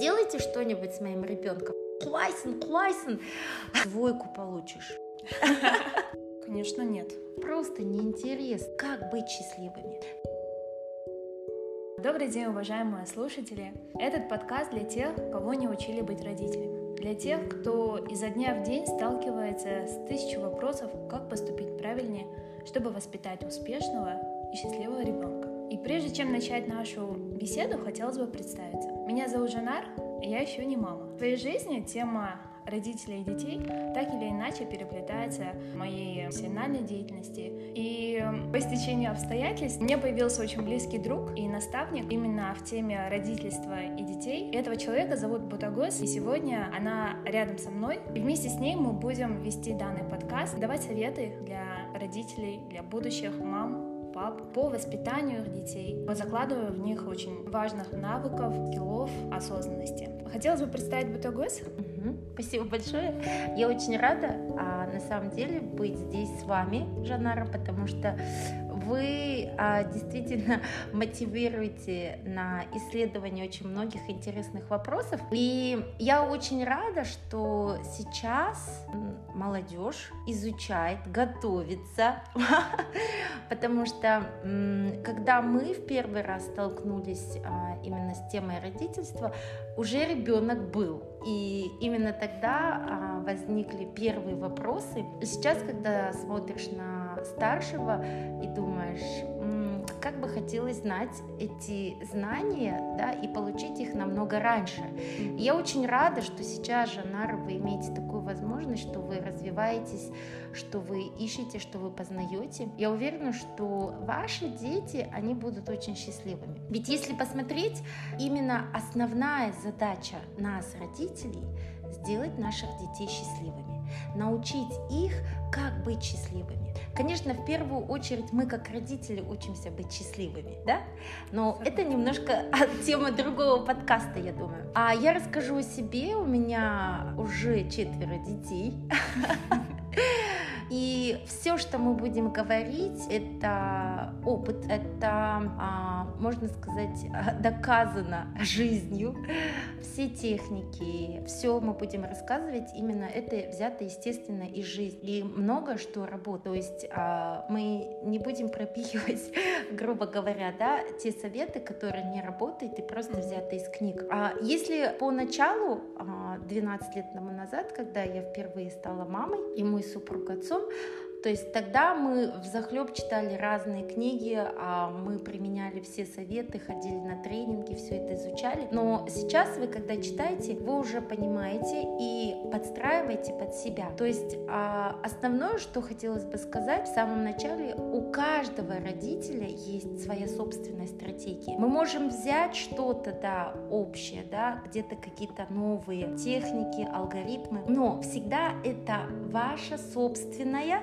сделайте что-нибудь с моим ребенком. Клайсон, Клайсон, двойку получишь. Конечно, нет. Просто неинтересно, как быть счастливыми. Добрый день, уважаемые слушатели! Этот подкаст для тех, кого не учили быть родителями. Для тех, кто изо дня в день сталкивается с тысячей вопросов, как поступить правильнее, чтобы воспитать успешного и счастливого ребенка. И прежде чем начать нашу беседу, хотелось бы представиться. Меня зовут Жанар, и я еще не мама. В своей жизни тема родителей и детей так или иначе переплетается в моей профессиональной деятельности. И по стечению обстоятельств мне появился очень близкий друг и наставник именно в теме родительства и детей. Этого человека зовут Бутагос, и сегодня она рядом со мной. И вместе с ней мы будем вести данный подкаст, давать советы для родителей, для будущих мам, пап по воспитанию детей, по закладыванию в них очень важных навыков, скиллов, осознанности. Хотелось бы представить Бутагос. Спасибо большое. Я очень рада, а, на самом деле, быть здесь с вами, Жанара, потому что вы а, действительно мотивируете на исследование очень многих интересных вопросов. И я очень рада, что сейчас молодежь изучает, готовится, потому что когда мы в первый раз столкнулись а, именно с темой родительства, уже ребенок был. И именно тогда а, возникли первые вопросы. Сейчас, когда смотришь на старшего и думаешь, как бы хотелось знать эти знания, да, и получить их намного раньше. И я очень рада, что сейчас, Жанар, вы имеете такую возможность, что вы развиваетесь, что вы ищете, что вы познаете. Я уверена, что ваши дети, они будут очень счастливыми. Ведь если посмотреть, именно основная задача нас, родителей, сделать наших детей счастливыми, научить их, как быть счастливыми. Конечно, в первую очередь мы как родители учимся быть счастливыми, да? Но это немножко тема другого подкаста, я думаю. А я расскажу о себе. У меня уже четверо детей. И все, что мы будем говорить, это опыт, это, а, можно сказать, доказано жизнью. Все техники, все мы будем рассказывать, именно это взято, естественно, из жизни. И много что работает. То есть а, мы не будем пропихивать, грубо говоря, да, те советы, которые не работают и просто взяты из книг. А если поначалу, 12 а, лет тому назад, когда я впервые стала мамой, и мой супруг отцом, то есть тогда мы в захлеб читали разные книги, а мы применяли все советы, ходили на тренинги, все это изучали. Но сейчас вы, когда читаете, вы уже понимаете и подстраиваете под себя. То есть а, основное, что хотелось бы сказать в самом начале, у каждого родителя есть своя собственная стратегия. Мы можем взять что-то, да, общее, да, где-то какие-то новые техники, алгоритмы, но всегда это ваша собственная.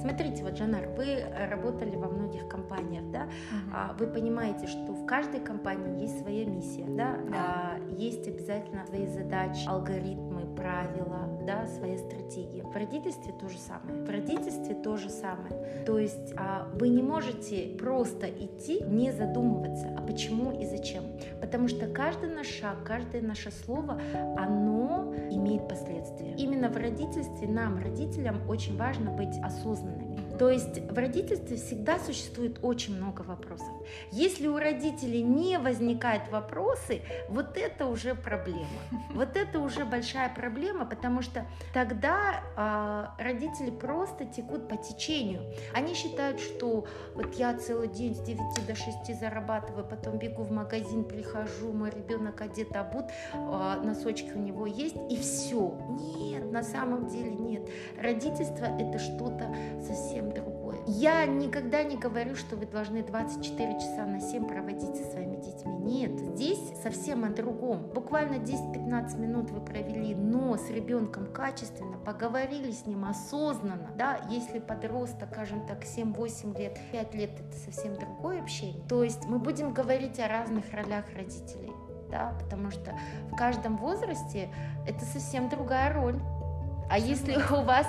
Смотрите, вот, Жанар, вы работали во многих компаниях, да, uh-huh. вы понимаете, что в каждой компании есть своя миссия, да, да. А, есть обязательно свои задачи, алгоритмы, правила, да, своя стратегия. В родительстве то же самое. В родительстве то же самое. То есть а, вы не можете просто идти, не задумываться, а почему и зачем. Потому что каждый наш шаг, каждое наше слово, оно имеет последствия. Именно в родительстве нам, родителям, очень важно быть осознанными. То есть в родительстве всегда существует очень много вопросов. Если у родителей не возникают вопросы, вот это уже проблема. Вот это уже большая проблема, потому что тогда э, родители просто текут по течению. Они считают, что вот я целый день с 9 до 6 зарабатываю, потом бегу в магазин, прихожу, мой ребенок одет, обут, э, носочки у него есть, и все. Нет, на самом деле нет. Родительство это что-то совсем совсем другое. Я никогда не говорю, что вы должны 24 часа на 7 проводить со своими детьми. Нет, здесь совсем о другом. Буквально 10-15 минут вы провели, но с ребенком качественно, поговорили с ним осознанно. Да, если подросток, скажем так, 7-8 лет, 5 лет, это совсем другое общение. То есть мы будем говорить о разных ролях родителей. Да, потому что в каждом возрасте это совсем другая роль. А если у вас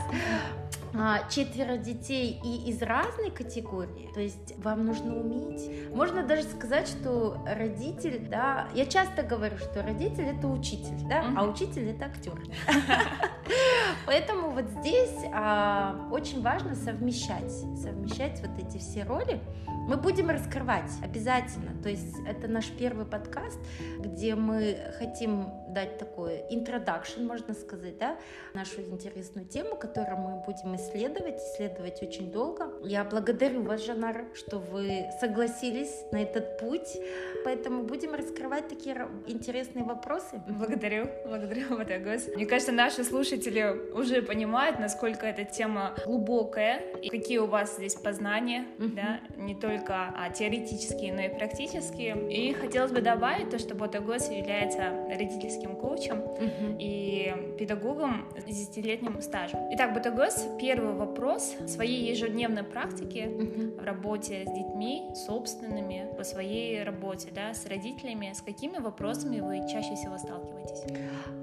а, четверо детей и из разной категории, то есть вам нужно уметь. Можно даже сказать, что родитель, да, я часто говорю, что родитель это учитель, да, mm-hmm. а учитель это актер. Поэтому вот здесь а, очень важно совмещать, совмещать вот эти все роли. Мы будем раскрывать обязательно. То есть это наш первый подкаст, где мы хотим дать такой introduction, можно сказать, да, нашу интересную тему, которую мы будем исследовать, исследовать очень долго. Я благодарю вас, Жанар, что вы согласились на этот путь, поэтому будем раскрывать такие интересные вопросы. Благодарю, благодарю, Матагос. Мне кажется, наши слушатели уже понимают, насколько эта тема глубокая, и какие у вас здесь познания, mm-hmm. да, не только а, теоретические, но и практические. И хотелось бы добавить то, что Ботагос является родительским коучем mm-hmm. и педагогом. Здесь 10-летним стажем. Итак, Бутагос, первый вопрос своей ежедневной практики в работе с детьми, собственными, по своей работе, да, с родителями, с какими вопросами вы чаще всего сталкиваетесь?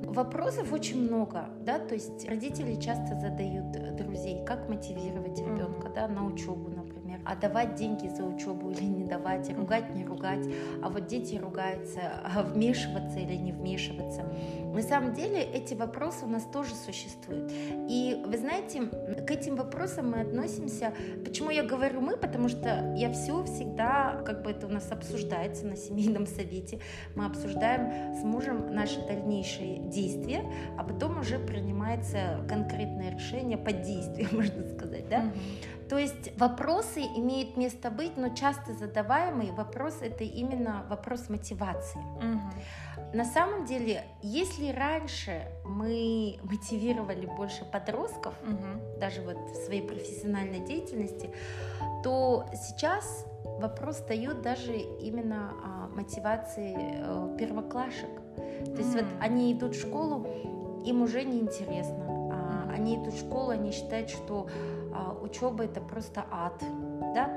Вопросов очень много, да, то есть родители часто задают друзей, как мотивировать ребенка, да, на учебу, например а давать деньги за учебу или не давать, ругать, не ругать, а вот дети ругаются, а вмешиваться или не вмешиваться. На самом деле эти вопросы у нас тоже существуют. И вы знаете, к этим вопросам мы относимся, почему я говорю мы, потому что я все всегда, как бы это у нас обсуждается на семейном совете, мы обсуждаем с мужем наши дальнейшие действия, а потом уже принимается конкретное решение под действием, можно сказать, да? Mm-hmm. То есть вопросы имеют место быть, но часто задаваемый вопрос это именно вопрос мотивации. Угу. На самом деле, если раньше мы мотивировали больше подростков, угу. даже вот в своей профессиональной деятельности, то сейчас вопрос встает даже именно о мотивации э, первоклашек. То есть вот они идут в школу, им уже не интересно. А, они идут в школу, они считают, что а, учеба это просто ад. Да?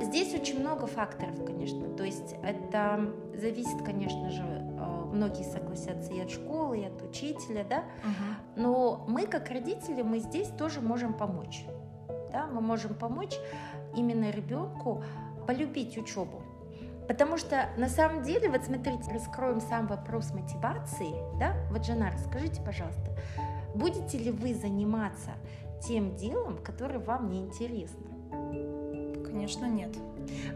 Здесь очень много факторов, конечно. То есть это зависит, конечно же, а, многие согласятся и от школы, и от учителя, да. Угу. Но мы, как родители, мы здесь тоже можем помочь. Да? Мы можем помочь именно ребенку полюбить учебу. Потому что на самом деле, вот смотрите, раскроем сам вопрос мотивации, да? Вот, Жена, расскажите, пожалуйста, будете ли вы заниматься тем делом, которое вам не интересно? Конечно, нет.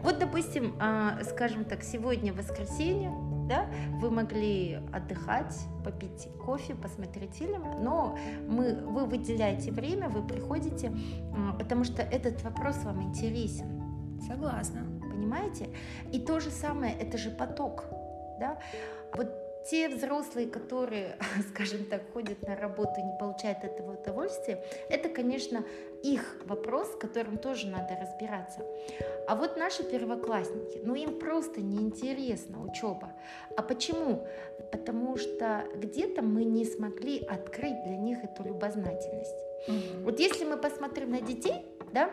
Вот, допустим, а, скажем так, сегодня воскресенье, да, вы могли отдыхать, попить кофе, посмотреть фильм, но мы, вы выделяете время, вы приходите, потому что этот вопрос вам интересен. Согласна. Понимаете? И то же самое, это же поток, да? Вот те взрослые, которые, скажем так, ходят на работу и не получают этого удовольствия, это, конечно, их вопрос, с которым тоже надо разбираться. А вот наши первоклассники, ну им просто неинтересна учеба. А почему? Потому что где-то мы не смогли открыть для них эту любознательность. Угу. Вот если мы посмотрим на детей, да,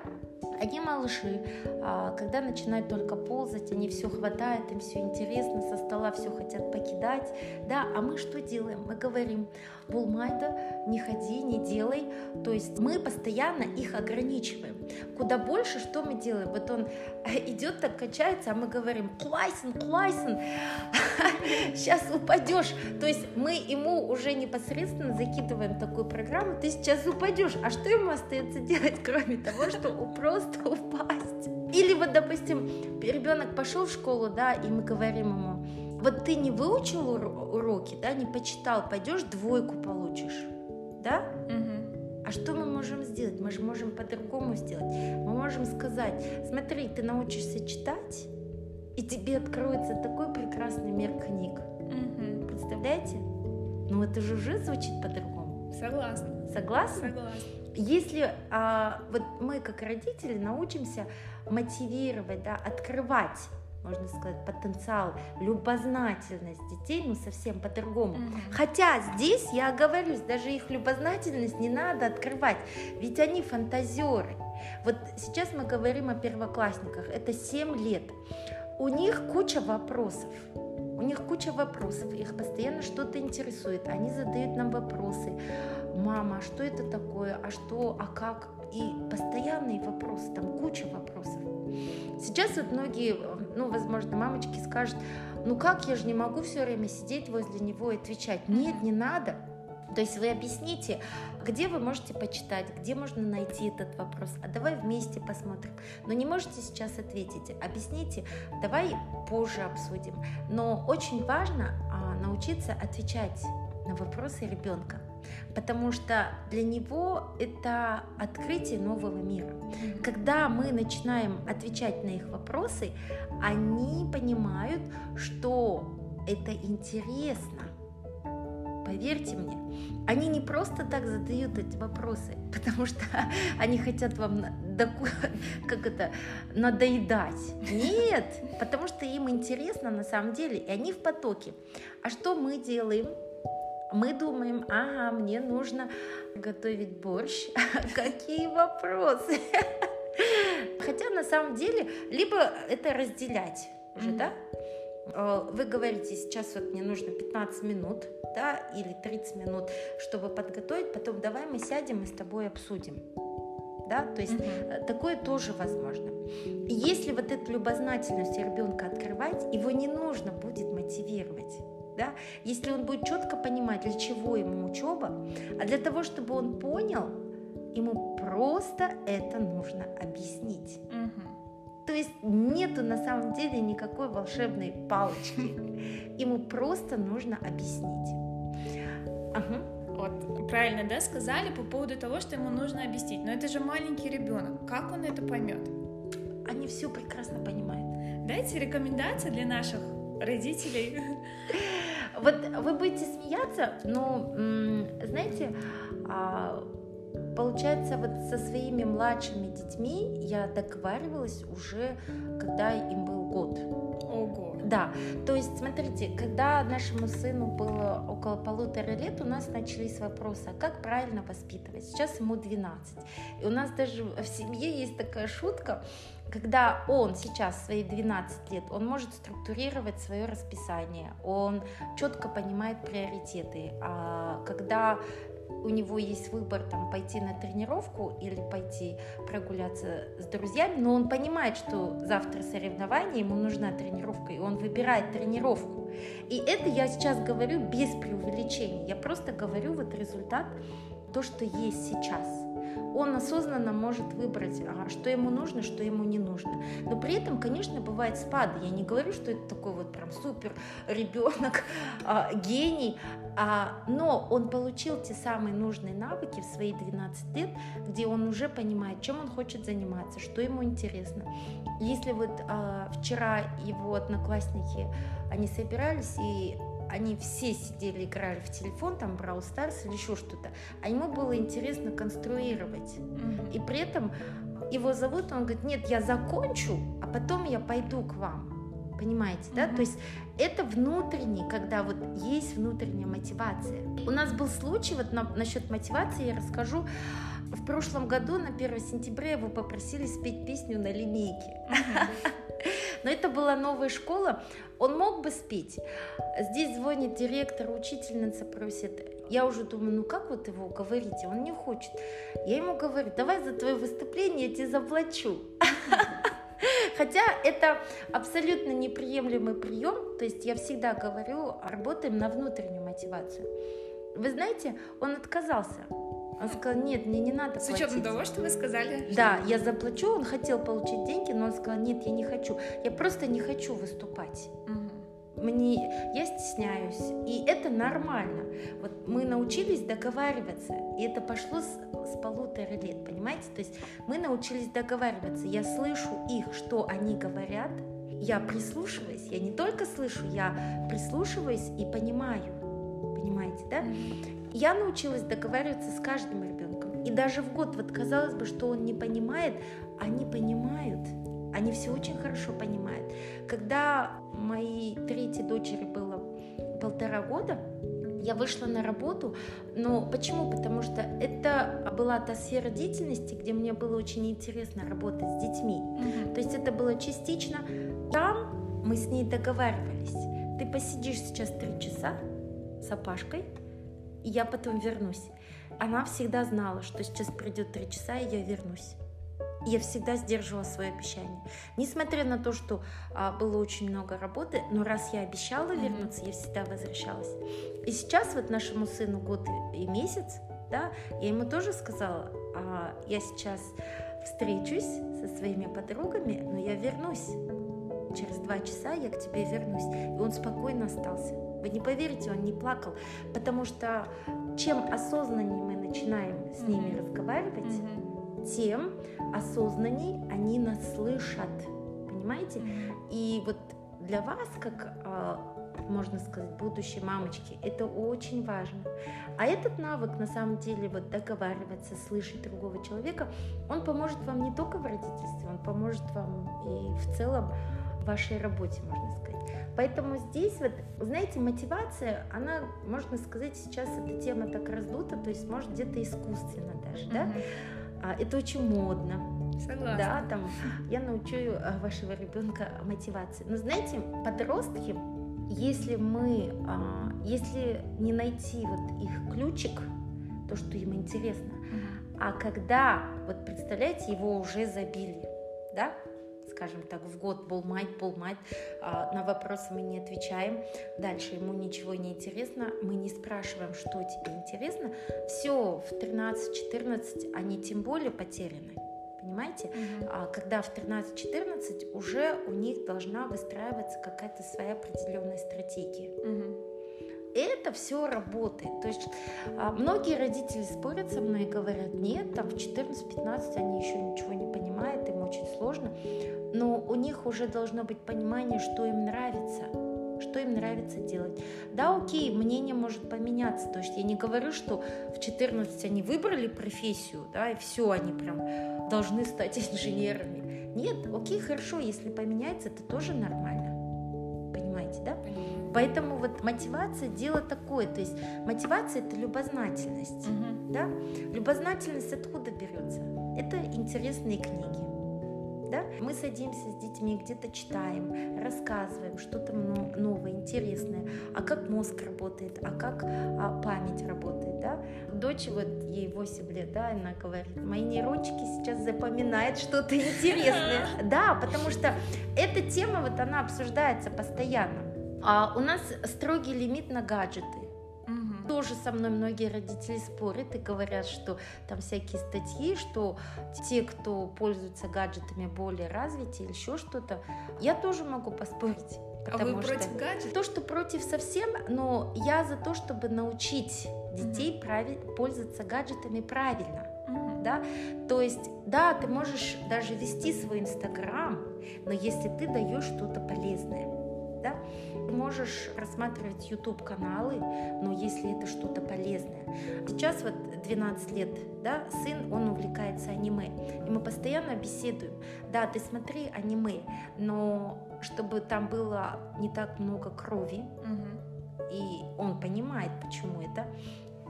они малыши, а, когда начинают только ползать, они все хватает, им все интересно, со стола все хотят покидать, да, а мы что делаем? Мы говорим, Булмайда, не ходи, не делай, то есть мы постоянно их ограничиваем. Куда больше, что мы делаем? Вот он идет так, качается, а мы говорим, клайсен, клайсен, сейчас упадешь. То есть мы ему уже непосредственно закидываем такую программу, ты сейчас упадешь. А что ему остается делать, кроме того, что просто упасть? Или вот, допустим, ребенок пошел в школу, да, и мы говорим ему, вот ты не выучил уроки, да, не почитал, пойдешь двойку получишь, да? Угу. А что мы можем сделать? Мы же можем по-другому сделать. Мы можем сказать, смотри, ты научишься читать, и тебе откроется такой прекрасный мир книг. Угу. Представляете? Ну это же уже звучит по-другому. Согласна. Согласна? Согласна. Если а, вот мы как родители научимся мотивировать, да, открывать можно сказать, потенциал, любознательность детей, ну, совсем по-другому. Mm-hmm. Хотя здесь, я оговорюсь, даже их любознательность не надо открывать, ведь они фантазеры. Вот сейчас мы говорим о первоклассниках, это 7 лет. У них куча вопросов. У них куча вопросов, их постоянно что-то интересует. Они задают нам вопросы. Мама, а что это такое? А что? А как? и постоянные вопросы, там куча вопросов. Сейчас вот многие, ну, возможно, мамочки скажут, ну как, я же не могу все время сидеть возле него и отвечать. Нет, не надо. То есть вы объясните, где вы можете почитать, где можно найти этот вопрос, а давай вместе посмотрим. Но не можете сейчас ответить, объясните, давай позже обсудим. Но очень важно а, научиться отвечать на вопросы ребенка, потому что для него это открытие нового мира. Когда мы начинаем отвечать на их вопросы, они понимают, что это интересно. Поверьте мне, они не просто так задают эти вопросы, потому что они хотят вам как это, надоедать. Нет, потому что им интересно на самом деле, и они в потоке. А что мы делаем? Мы думаем, ага, мне нужно готовить борщ. Какие вопросы? Хотя на самом деле, либо это разделять уже, да? Э, вы говорите, сейчас вот мне нужно 15 минут, да, или 30 минут, чтобы подготовить, потом давай мы сядем и с тобой обсудим. Да, то есть mm-hmm. такое тоже возможно. Если вот эту любознательность ребенка открывать, его не нужно будет мотивировать. Да? Если он будет четко понимать, для чего ему учеба, а для того, чтобы он понял, ему просто это нужно объяснить. Угу. То есть нету на самом деле никакой волшебной палочки. Ему просто нужно объяснить. Ага. Вот, правильно, да, сказали по поводу того, что ему нужно объяснить. Но это же маленький ребенок. Как он это поймет? Они все прекрасно понимают. Дайте рекомендации для наших родителей. Вот вы будете смеяться, но, знаете, а, получается, вот со своими младшими детьми я договаривалась уже, когда им был год. Ого. Да, то есть, смотрите, когда нашему сыну было около полутора лет, у нас начались вопросы, а как правильно воспитывать? Сейчас ему 12. И у нас даже в семье есть такая шутка, когда он сейчас свои 12 лет, он может структурировать свое расписание, он четко понимает приоритеты. А когда у него есть выбор там пойти на тренировку или пойти прогуляться с друзьями, но он понимает, что завтра соревнование, ему нужна тренировка, и он выбирает тренировку. И это я сейчас говорю без преувеличения, я просто говорю вот результат, то, что есть сейчас он осознанно может выбрать, что ему нужно, что ему не нужно. Но при этом, конечно, бывает спад. Я не говорю, что это такой вот прям супер ребенок, а, гений, а, но он получил те самые нужные навыки в свои 12 лет, где он уже понимает, чем он хочет заниматься, что ему интересно. Если вот а, вчера его одноклассники, они собирались и они все сидели, играли в телефон, там Brawl Stars или еще что-то, а ему было интересно конструировать. Mm-hmm. И при этом его зовут, он говорит, нет, я закончу, а потом я пойду к вам. Понимаете, да? Mm-hmm. То есть это внутренний, когда вот есть внутренняя мотивация. У нас был случай, вот на, насчет мотивации я расскажу. В прошлом году на 1 сентября его попросили спеть песню на линейке. Mm-hmm. Но это была новая школа, он мог бы спеть. Здесь звонит директор, учительница просит. Я уже думаю, ну как вот его уговорить? Он не хочет. Я ему говорю, давай за твое выступление я тебе заплачу. Хотя это абсолютно неприемлемый прием, то есть я всегда говорю, работаем на внутреннюю мотивацию. Вы знаете, он отказался. Он сказал, нет, мне не надо С учетом того, что вы сказали. Да, я заплачу, он хотел получить деньги, но он сказал, нет, я не хочу. Я просто не хочу выступать. Угу. Мне, я стесняюсь, и это нормально. Вот мы научились договариваться, и это пошло с, с полутора лет, понимаете? То есть мы научились договариваться. Я слышу их, что они говорят, я прислушиваюсь, я не только слышу, я прислушиваюсь и понимаю, понимаете, да? Я научилась договариваться с каждым ребенком. И даже в год, вот казалось бы, что он не понимает, они понимают. Они все очень хорошо понимают. Когда моей третьей дочери было полтора года, я вышла на работу, но почему? Потому что это была та сфера деятельности, где мне было очень интересно работать с детьми. Mm-hmm. То есть это было частично. Там мы с ней договаривались. Ты посидишь сейчас три часа с опашкой, и я потом вернусь. она всегда знала, что сейчас придет три часа, и я вернусь. Я всегда сдерживала свое обещание. Несмотря на то, что а, было очень много работы, но раз я обещала вернуться, я всегда возвращалась. И сейчас вот нашему сыну год и месяц, да, я ему тоже сказала, а, я сейчас встречусь со своими подругами, но я вернусь. Через два часа я к тебе вернусь. И он спокойно остался. Вы не поверите, он не плакал, потому что чем осознаннее мы начинаем с ними mm-hmm. разговаривать, mm-hmm. тем осознанней они нас слышат, понимаете? Mm-hmm. И вот для вас, как а, можно сказать, будущей мамочки. Это очень важно. А этот навык, на самом деле, вот договариваться, слышать другого человека, он поможет вам не только в родительстве, он поможет вам и в целом в вашей работе, можно сказать. Поэтому здесь вот, знаете, мотивация, она, можно сказать, сейчас эта тема так раздута, то есть может где-то искусственно даже, да? А, это очень модно. Согласна. Да, там я научу а, вашего ребенка мотивации. Но знаете, подростки, если мы, а, если не найти вот их ключик, то, что им интересно, а когда, вот представляете, его уже забили, да, скажем так, в год болмать, болмать, а, на вопросы мы не отвечаем, дальше ему ничего не интересно, мы не спрашиваем, что тебе интересно, все, в 13-14 они тем более потеряны понимаете? Угу. А, когда в 13-14 уже у них должна выстраиваться какая-то своя определенная стратегия. Угу. Это все работает. То есть а, многие родители спорят со мной и говорят, нет, там в 14-15 они еще ничего не понимают, им очень сложно. Но у них уже должно быть понимание, что им нравится что им нравится делать. Да, окей, мнение может поменяться. То есть я не говорю, что в 14 они выбрали профессию, да, и все, они прям должны стать инженерами. Нет, окей, хорошо, если поменяется, это тоже нормально. Понимаете, да? Поэтому вот мотивация дело такое, то есть мотивация это любознательность, угу. да? Любознательность откуда берется? Это интересные книги? Мы садимся с детьми, где-то читаем, рассказываем что-то новое, интересное, а как мозг работает, а как а, память работает, да? Дочь, вот ей 8 лет, да, она говорит, мои нейрончики сейчас запоминают что-то интересное, да, потому что эта тема, вот она обсуждается постоянно. А у нас строгий лимит на гаджеты. Тоже со мной многие родители спорят и говорят, что там всякие статьи, что те, кто пользуются гаджетами, более развиты или еще что-то. Я тоже могу поспорить. А вы что против гаджетов? То, что против совсем, но я за то, чтобы научить детей угу. прави- пользоваться гаджетами правильно. Да? То есть, да, ты можешь даже вести свой Инстаграм, но если ты даешь что-то полезное, да, можешь рассматривать YouTube каналы, но если это что-то полезное. Сейчас вот 12 лет, да, сын, он увлекается аниме, и мы постоянно беседуем. Да, ты смотри аниме, но чтобы там было не так много крови, угу. и он понимает, почему это.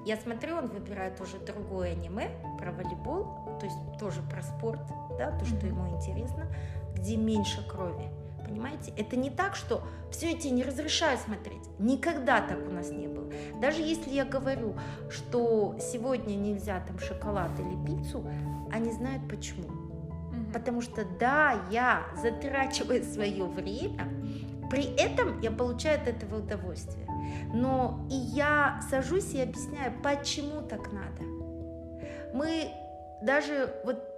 Я смотрю, он выбирает уже другое аниме про волейбол, то есть тоже про спорт, да, то, что ему интересно, где меньше крови. Понимаете? Это не так, что все эти не разрешаю смотреть. Никогда так у нас не было. Даже если я говорю, что сегодня нельзя там шоколад или пиццу, они знают почему. Угу. Потому что да, я затрачиваю свое время, при этом я получаю от этого удовольствие. Но и я сажусь и объясняю, почему так надо. Мы даже вот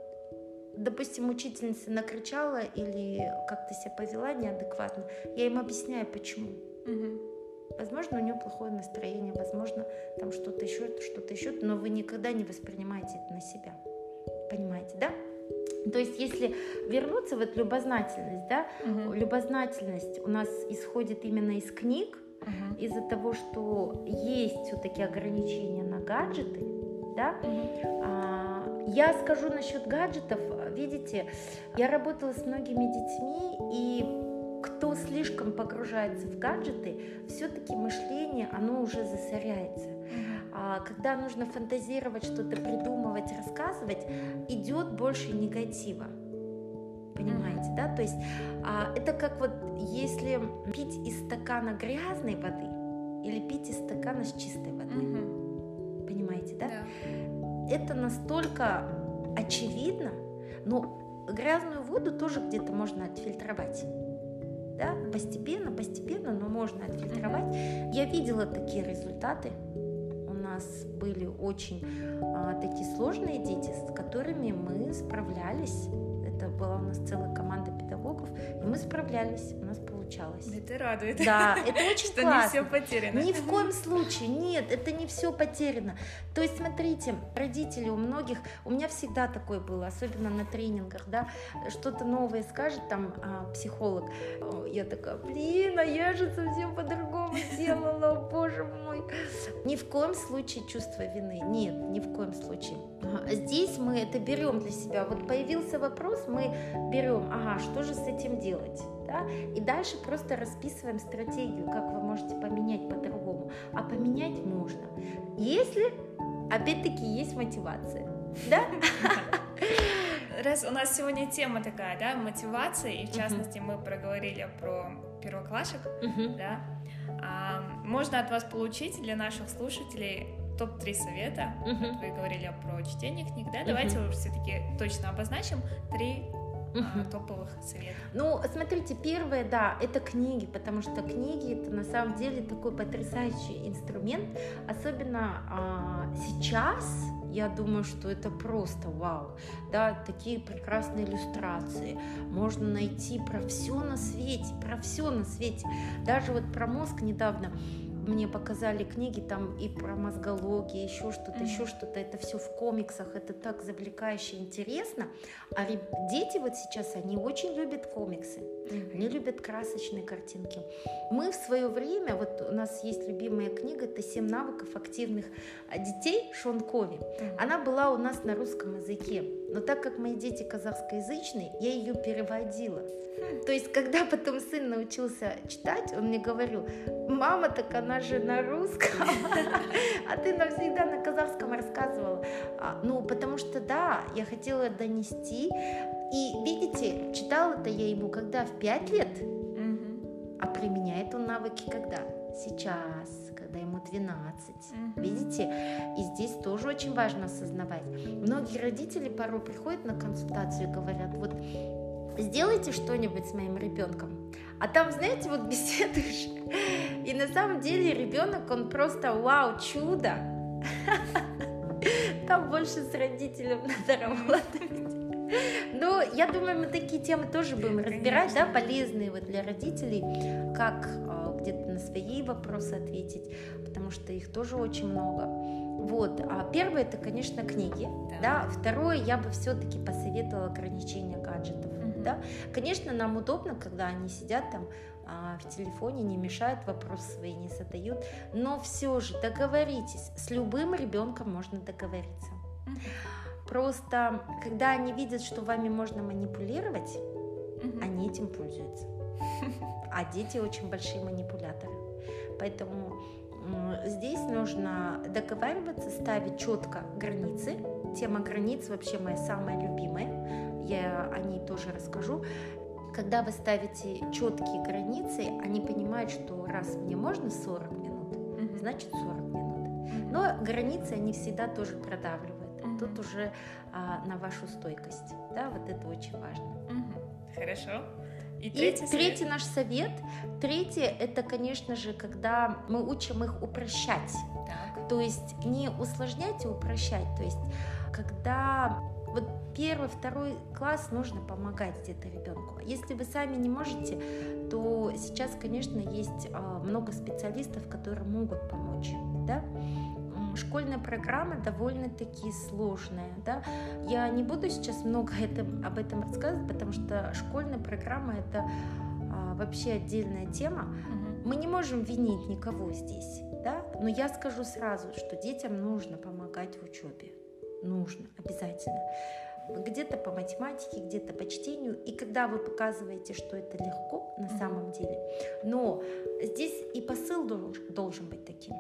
допустим, учительница накричала или как-то себя повела неадекватно, я им объясняю, почему. Угу. Возможно, у нее плохое настроение, возможно, там что-то еще, что-то еще, но вы никогда не воспринимаете это на себя. Понимаете, да? То есть, если вернуться в эту любознательность, да, угу. любознательность у нас исходит именно из книг, угу. из-за того, что есть все-таки ограничения на гаджеты, да, угу. а, я скажу насчет гаджетов. Видите, я работала с многими детьми, и кто слишком погружается в гаджеты, все-таки мышление, оно уже засоряется. А когда нужно фантазировать, что-то придумывать, рассказывать, идет больше негатива. Понимаете, да? То есть а, это как вот если пить из стакана грязной воды или пить из стакана с чистой воды. Понимаете, да? Да. Это настолько очевидно, но грязную воду тоже где-то можно отфильтровать. Да? Постепенно, постепенно, но можно отфильтровать. Я видела такие результаты. У нас были очень а, такие сложные дети, с которыми мы справлялись. Это была у нас целая команда педагогов, и мы справлялись. У нас получалось. Это радует. Да, это очень что классно. не все потеряно. Ни в коем случае, нет, это не все потеряно. То есть, смотрите, родители у многих, у меня всегда такое было, особенно на тренингах, да, что-то новое скажет там а, психолог, О, я такая, блин, а я же совсем по-другому делала, боже мой. Ни в коем случае чувство вины, нет, ни в коем случае. Здесь мы это берем для себя. Вот появился вопрос, мы берем, ага, что же с этим делать? Да? И дальше просто расписываем стратегию, как вы можете поменять по-другому. А поменять можно, если, опять-таки, есть мотивация. Да? Раз у нас сегодня тема такая, да, мотивация, и в частности мы проговорили про первоклашек, да, а, можно от вас получить для наших слушателей топ-3 совета. Мгм. Вот Вы говорили про чтение книг, да? Давайте уж все-таки точно обозначим три Мгм. топовых совета. Ну, смотрите, первое, да, это книги, потому что книги это на самом деле такой потрясающий инструмент, особенно а, сейчас. Я думаю, что это просто вау, да, такие прекрасные иллюстрации. Можно найти про все на свете, про все на свете. Даже вот про мозг недавно мне показали книги там и про мозгологию, еще что-то, Мгм. еще что-то. Это все в комиксах, это так завлекающе интересно. А дети вот сейчас, они очень любят комиксы. Они любят красочные картинки. Мы в свое время, вот у нас есть любимая книга, это «Семь навыков активных а, детей» Шон Кови. Она была у нас на русском языке. Но так как мои дети казахскоязычные, я ее переводила. То есть, когда потом сын научился читать, он мне говорил, мама, так она же на русском, а ты навсегда на казахском рассказывала. А, Ну, потому что, да, я хотела донести. И, видите, читала-то я ему когда? В пять лет? А применяет он навыки когда? Сейчас, когда ему 12. Мгм. Видите? И здесь тоже очень важно осознавать. Многие родители порой приходят на консультацию и говорят, вот сделайте что-нибудь с моим ребенком. А там, знаете, вот беседуешь, и на самом деле ребенок, он просто вау, чудо. Там больше с родителем надо работать. Ну, я думаю, мы такие темы тоже будем разбирать, да, полезные вот для родителей, как э, где-то на свои вопросы ответить, потому что их тоже очень много. Вот, а первое это, конечно, книги, Да. да. Второе, я бы все-таки посоветовала ограничение гаджетов, Мгм. да. Конечно, нам удобно, когда они сидят там а, в телефоне, не мешают, вопросы свои не задают, но все же договоритесь, с любым ребенком можно договориться. Мгм. Просто, когда они видят, что вами можно манипулировать, Мгм. они этим пользуются. А дети очень большие манипуляторы. Поэтому здесь нужно договариваться, ставить четко границы. Тема границ вообще моя самая любимая. Я о ней тоже расскажу. Когда вы ставите четкие границы, они понимают, что раз мне можно 40 минут, значит 40 минут. Но границы они всегда тоже продавливают. Тут уже а, на вашу стойкость. Да, вот это очень важно. Мгм. Хорошо. И И третий, третий, совет. наш совет. Третий это, конечно же, когда мы учим их упрощать. Так. То есть не усложнять, а упрощать. То есть когда вот первый, второй класс нужно помогать где-то ребенку. Если вы сами не можете, то сейчас, конечно, есть а, много специалистов, которые могут помочь. Да? Школьная программа довольно-таки сложная. Да? Я не буду сейчас много это, об этом рассказывать, потому что школьная программа это а, вообще отдельная тема. Мы не можем винить никого здесь, да? Но я скажу сразу, что детям нужно помогать в учебе. Нужно, обязательно. Где-то по математике, где-то по чтению. И когда вы показываете, что это легко на Мгм. самом деле, но здесь и посыл долж- должен быть таким,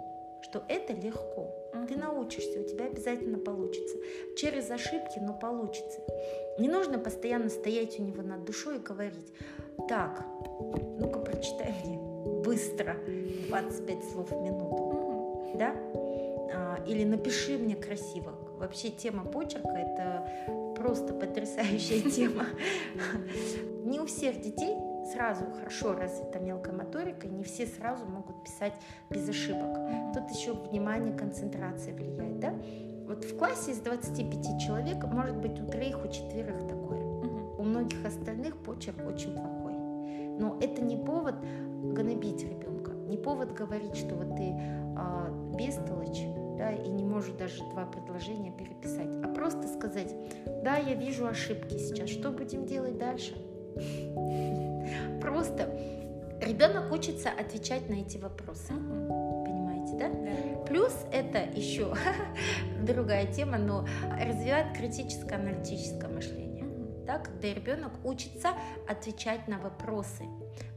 что это легко. Ты научишься, у тебя обязательно получится. Через ошибки, но получится. Не нужно постоянно стоять у него над душой и говорить, так, ну-ка прочитай мне быстро 25 слов в минуту, да? а, или напиши мне красиво. Вообще тема почерка это просто потрясающая тема. Не у всех детей сразу хорошо развита мелкая моторика, и не все сразу могут писать без ошибок. Тут еще внимание, концентрация влияет, да? Вот в классе из 25 человек, может быть, у троих, у четверых такое. У многих остальных почерк очень плохой. Но это не повод гнобить ребенка, не повод говорить, что вот ты а, бестолочь, да, и не можешь даже два предложения переписать, а просто сказать, да, я вижу ошибки сейчас, что будем делать дальше? Просто ребенок учится отвечать на эти вопросы. Понимаете, да? Да. Плюс это еще другая тема, но развивает критическое аналитическое мышление. Да, когда ребенок учится отвечать на вопросы.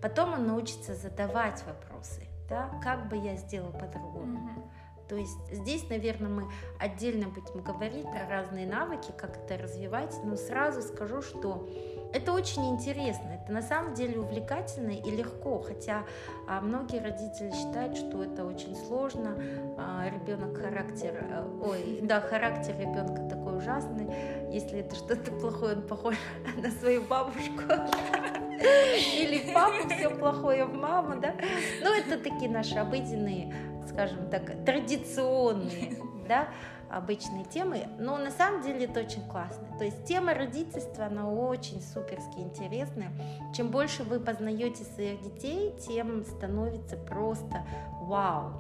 Потом он научится задавать вопросы. Да, как бы я сделал по-другому. То есть здесь, наверное, мы отдельно будем говорить про разные навыки, как это развивать, но сразу скажу, что это очень интересно, это на самом деле увлекательно и легко, хотя а, многие родители считают, что это очень сложно, а, ребенок характер, э, ой, да, характер ребенка такой ужасный, если это что-то плохое, он похож на свою бабушку. Или папу все плохое в маму, да? Ну, это такие наши обыденные, скажем так, традиционные, да, обычные темы, но на самом деле это очень классно. То есть тема родительства, она очень суперски интересная. Чем больше вы познаете своих детей, тем становится просто вау.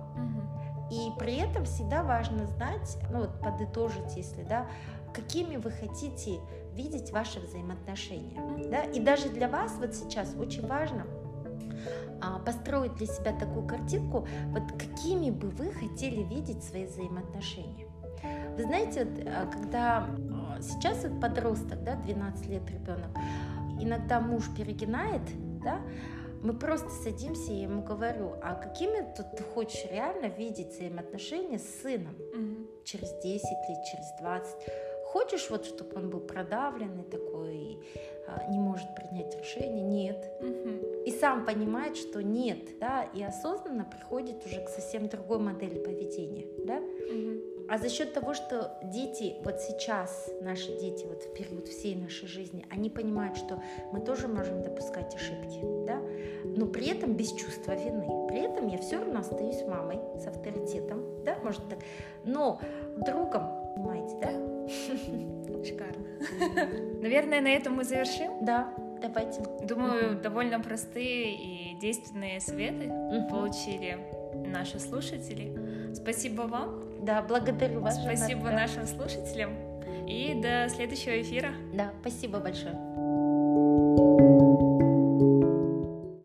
И при этом всегда важно знать, ну вот подытожить, если, да, какими вы хотите видеть ваши взаимоотношения. Да? И даже для вас вот сейчас очень важно а, построить для себя такую картинку, вот какими бы вы хотели видеть свои взаимоотношения. Вы знаете, вот, а, когда а, сейчас вот подросток, да, 12 лет ребенок, иногда муж перегинает, да, мы просто садимся и ему говорю, а какими тут ты хочешь реально видеть взаимоотношения с сыном Мгм. через 10 лет, через 20? Хочешь вот, чтобы он был продавленный такой, и, а, не может принять решение? Нет. Мгм. И сам понимает, что нет, да, и осознанно приходит уже к совсем другой модели поведения, да. Мгм. А за счет того, что дети, вот сейчас наши дети, вот в период всей нашей жизни, они понимают, что мы тоже можем допускать ошибки, да, но при этом без чувства вины. При этом я все равно остаюсь мамой с авторитетом, да, может так, но другом, понимаете, да? Шикарно. Наверное, на этом мы завершим. Да, давайте. Думаю, довольно простые и действенные советы получили наши слушатели. Спасибо вам, Да, благодарю вас. Жанна, спасибо да. нашим слушателям и до следующего эфира. Да, спасибо большое.